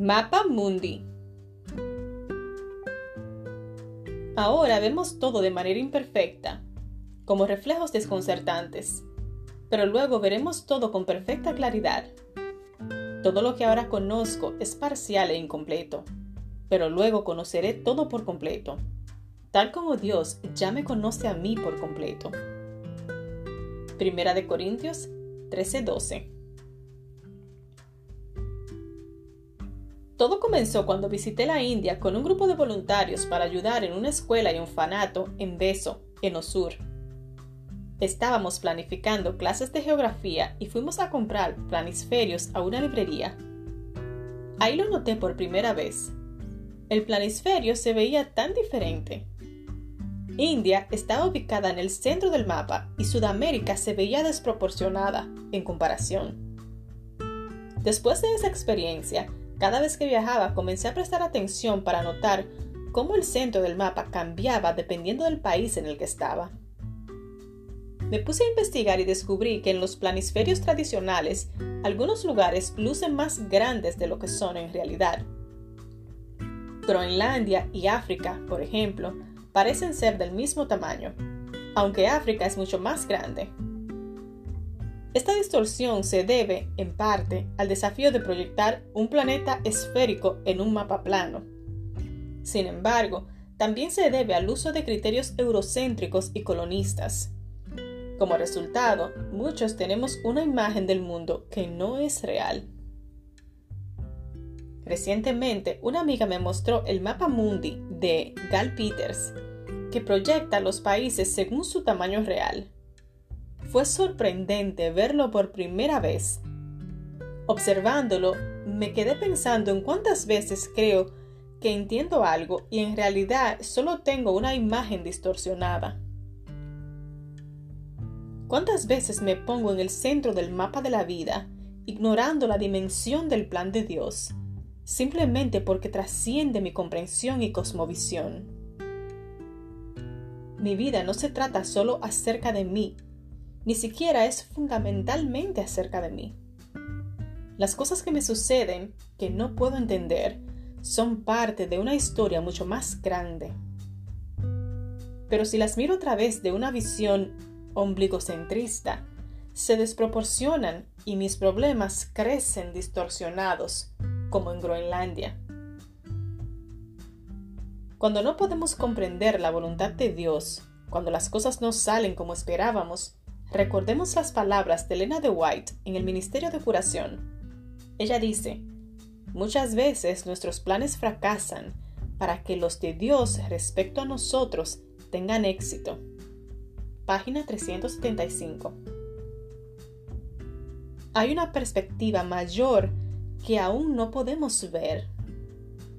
Mapa Mundi. Ahora vemos todo de manera imperfecta, como reflejos desconcertantes, pero luego veremos todo con perfecta claridad. Todo lo que ahora conozco es parcial e incompleto, pero luego conoceré todo por completo, tal como Dios ya me conoce a mí por completo. Primera de Corintios 13:12 Todo comenzó cuando visité la India con un grupo de voluntarios para ayudar en una escuela y orfanato en Beso, en Osur. Estábamos planificando clases de geografía y fuimos a comprar planisferios a una librería. Ahí lo noté por primera vez. El planisferio se veía tan diferente. India estaba ubicada en el centro del mapa y Sudamérica se veía desproporcionada en comparación. Después de esa experiencia, cada vez que viajaba comencé a prestar atención para notar cómo el centro del mapa cambiaba dependiendo del país en el que estaba. Me puse a investigar y descubrí que en los planisferios tradicionales algunos lugares lucen más grandes de lo que son en realidad. Groenlandia y África, por ejemplo, parecen ser del mismo tamaño, aunque África es mucho más grande. Esta distorsión se debe, en parte, al desafío de proyectar un planeta esférico en un mapa plano. Sin embargo, también se debe al uso de criterios eurocéntricos y colonistas. Como resultado, muchos tenemos una imagen del mundo que no es real. Recientemente, una amiga me mostró el mapa mundi de Gal Peters, que proyecta los países según su tamaño real. Fue sorprendente verlo por primera vez. Observándolo, me quedé pensando en cuántas veces creo que entiendo algo y en realidad solo tengo una imagen distorsionada. ¿Cuántas veces me pongo en el centro del mapa de la vida, ignorando la dimensión del plan de Dios, simplemente porque trasciende mi comprensión y cosmovisión? Mi vida no se trata solo acerca de mí, ni siquiera es fundamentalmente acerca de mí. Las cosas que me suceden, que no puedo entender, son parte de una historia mucho más grande. Pero si las miro a través de una visión ombligocentrista, se desproporcionan y mis problemas crecen distorsionados, como en Groenlandia. Cuando no podemos comprender la voluntad de Dios, cuando las cosas no salen como esperábamos, Recordemos las palabras de Elena de White en el Ministerio de Curación. Ella dice, muchas veces nuestros planes fracasan para que los de Dios respecto a nosotros tengan éxito. Página 375. Hay una perspectiva mayor que aún no podemos ver.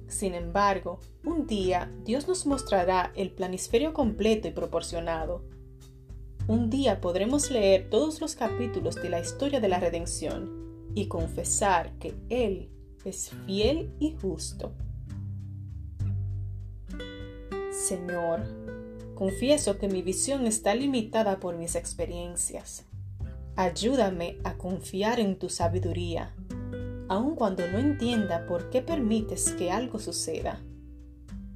Sin embargo, un día Dios nos mostrará el planisferio completo y proporcionado un día podremos leer todos los capítulos de la historia de la redención y confesar que Él es fiel y justo. Señor, confieso que mi visión está limitada por mis experiencias. Ayúdame a confiar en tu sabiduría, aun cuando no entienda por qué permites que algo suceda.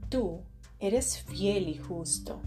Tú eres fiel y justo.